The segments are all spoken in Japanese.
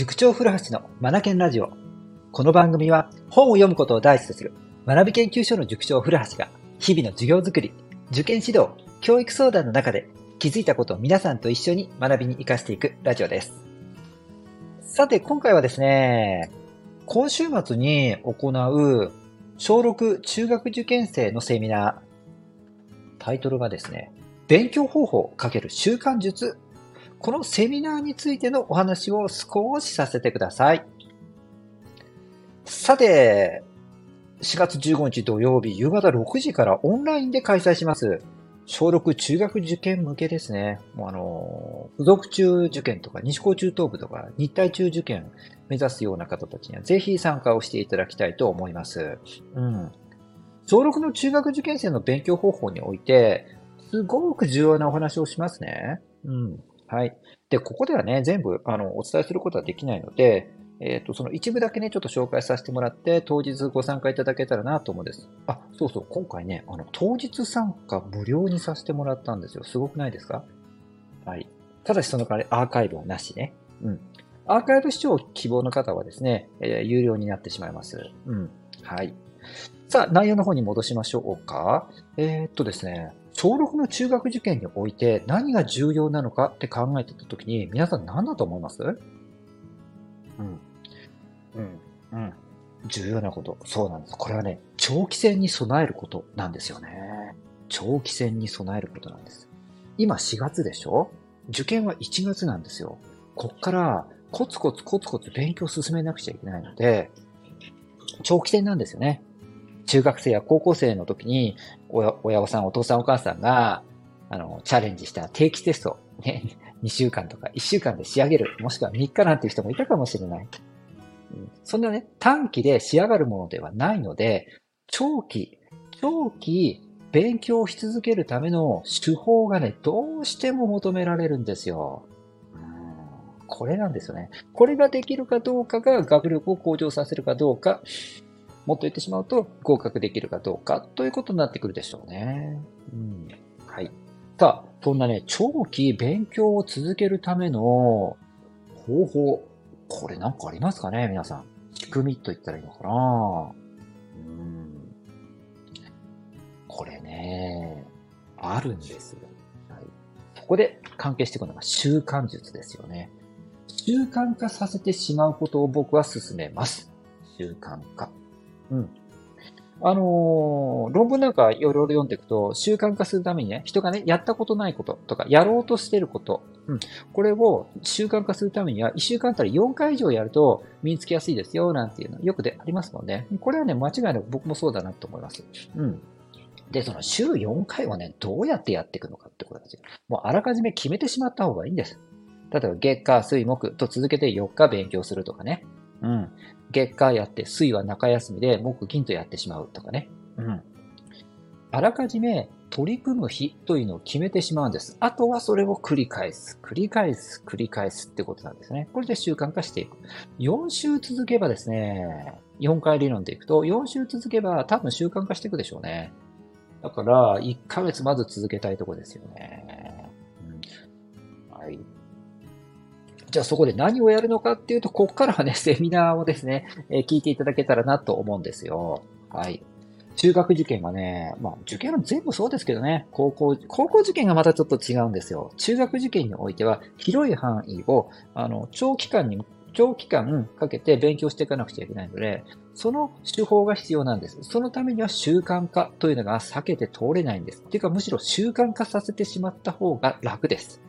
塾長古橋のマナケンラジオ。この番組は本を読むことを第一とする学び研究所の塾長古橋が日々の授業づくり、受験指導、教育相談の中で気づいたことを皆さんと一緒に学びに活かしていくラジオです。さて今回はですね、今週末に行う小6中学受験生のセミナー。タイトルがですね、勉強方法×習慣術このセミナーについてのお話を少しさせてください。さて、4月15日土曜日夕方6時からオンラインで開催します。小6中学受験向けですね。もうあの、付属中受験とか西高中等部とか日体中受験目指すような方たちにはぜひ参加をしていただきたいと思います。うん。小6の中学受験生の勉強方法において、すごく重要なお話をしますね。うん。はい。で、ここではね、全部、あの、お伝えすることはできないので、えっ、ー、と、その一部だけね、ちょっと紹介させてもらって、当日ご参加いただけたらなと思うんです。あ、そうそう、今回ね、あの、当日参加無料にさせてもらったんですよ。すごくないですか？はい。ただしその代わりアーカイブはなしね。うん。アーカイブ視聴希望の方はですね、えー、有料になってしまいます。うん。はい。さあ、内容の方に戻しましょうか。えー、っとですね、小6の中学受験において何が重要なのかって考えてたときに、皆さん何だと思います？うん。うん。うん。重要なこと。そうなんです。これはね、長期戦に備えることなんですよね。長期戦に備えることなんです。今4月でしょ？受験は1月なんですよ。こっからコツコツコツコツ勉強を進めなくちゃいけないので、長期戦なんですよね。中学生や高校生の時に、親親御さん、お父さんお母さんが、あの、チャレンジした定期テスト、ね、2週間とか1週間で仕上げる、もしくは3日なんていう人もいたかもしれない。そんなね、短期で仕上がるものではないので、長期、長期勉強し続けるための手法がね、どうしても求められるんですよ。これなんですよね。これができるかどうかが学力を向上させるかどうか、もっと言ってしまうと合格できるかどうかということになってくるでしょうね。うん。はい。さあ、そんなね、長期勉強を続けるための方法、これなんかありますかね皆さん。仕組みと言ったらいいのかなうん。これね、あるんですよ。はい。そこで関係してくるのが習慣術ですよね。習慣化させてしまうことを僕は進めます。習慣化。うん。あのー、論文なんかいろいろ読んでいくと、習慣化するためにね、人がね、やったことないこととか、やろうとしてること、うん。これを習慣化するためには、1週間あたり4回以上やると身につきやすいですよ、なんていうのよくでありますもんね。これはね、間違いなく僕もそうだなと思います。うん。で、その週4回をね、どうやってやっていくのかってことですよ。もうあらかじめ決めてしまった方がいいんです。例えば月火水木と続けて4日勉強するとかね。うん。月火やって、水は中休みで木金とやってしまうとかね。うん。あらかじめ取り組む日というのを決めてしまうんです。あとはそれを繰り返す、繰り返す、繰り返すってことなんですね。これで習慣化していく。4週続けばですね、4回理論でいくと、4週続けば多分習慣化していくでしょうね。だから、1ヶ月まず続けたいとこですよね。うん、はい。じゃあそこで何をやるのかっていうと、ここからはね、セミナーをですね、えー、聞いていただけたらなと思うんですよ。はい。中学受験はね、まあ受験は全部そうですけどね、高校、高校受験がまたちょっと違うんですよ。中学受験においては広い範囲を、あの、長期間に、長期間かけて勉強していかなくちゃいけないので、その手法が必要なんです。そのためには習慣化というのが避けて通れないんです。っていうかむしろ習慣化させてしまった方が楽です。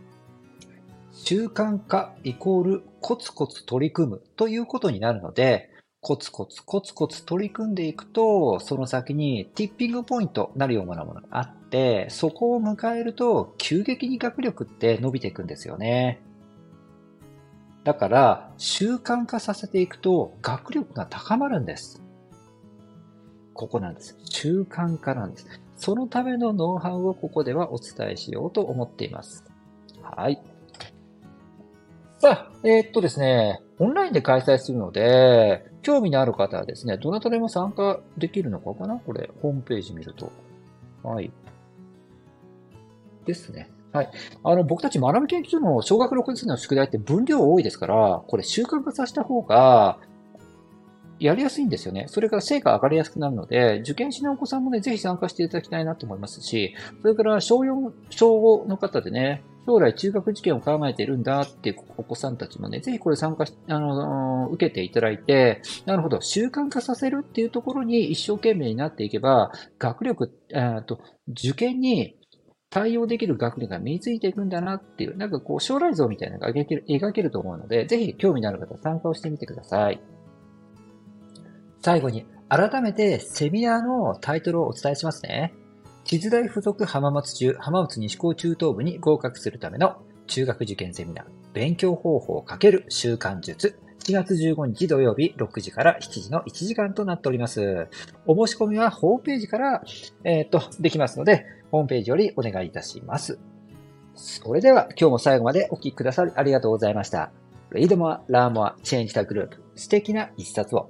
習慣化イコールコツコツ取り組むということになるので、コツコツコツコツ取り組んでいくと、その先にティッピングポイントなるようなものがあって、そこを迎えると急激に学力って伸びていくんですよね。だから、習慣化させていくと学力が高まるんです。ここなんです。習慣化なんです。そのためのノウハウをここではお伝えしようと思っています。はい。さあ、えー、っとですね、オンラインで開催するので、興味のある方はですね、どなたでも参加できるのかかな？これ、ホームページ見ると。はい。ですね。はい。あの、僕たち学び研究所の小学6年生の宿題って分量多いですから、これ習慣化させた方が、やりやすいんですよね。それから成果上がりやすくなるので、受験しないお子さんもね、ぜひ参加していただきたいなと思いますし、それから小4、小5の方でね、将来中学受験を考えているんだっていうお子さんたちもね、ぜひこれ参加し、あの、受けていただいて、なるほど、習慣化させるっていうところに一生懸命になっていけば、学力、えと、受験に対応できる学力が身についていくんだなっていう、なんかこう将来像みたいなのが描ける描けると思うので、ぜひ興味のある方参加をしてみてください。最後に、改めてセミナーのタイトルをお伝えしますね。地図大附属浜松中、浜松西高中等部に合格するための中学受験セミナー、勉強方法×習慣術、7月15日土曜日6時から7時の1時間となっております。お申し込みはホームページから、えっ、と、できますので、ホームページよりお願いいたします。それでは今日も最後までお聞きくださりありがとうございました。Read more, learn more, change the group. 素敵な一冊を。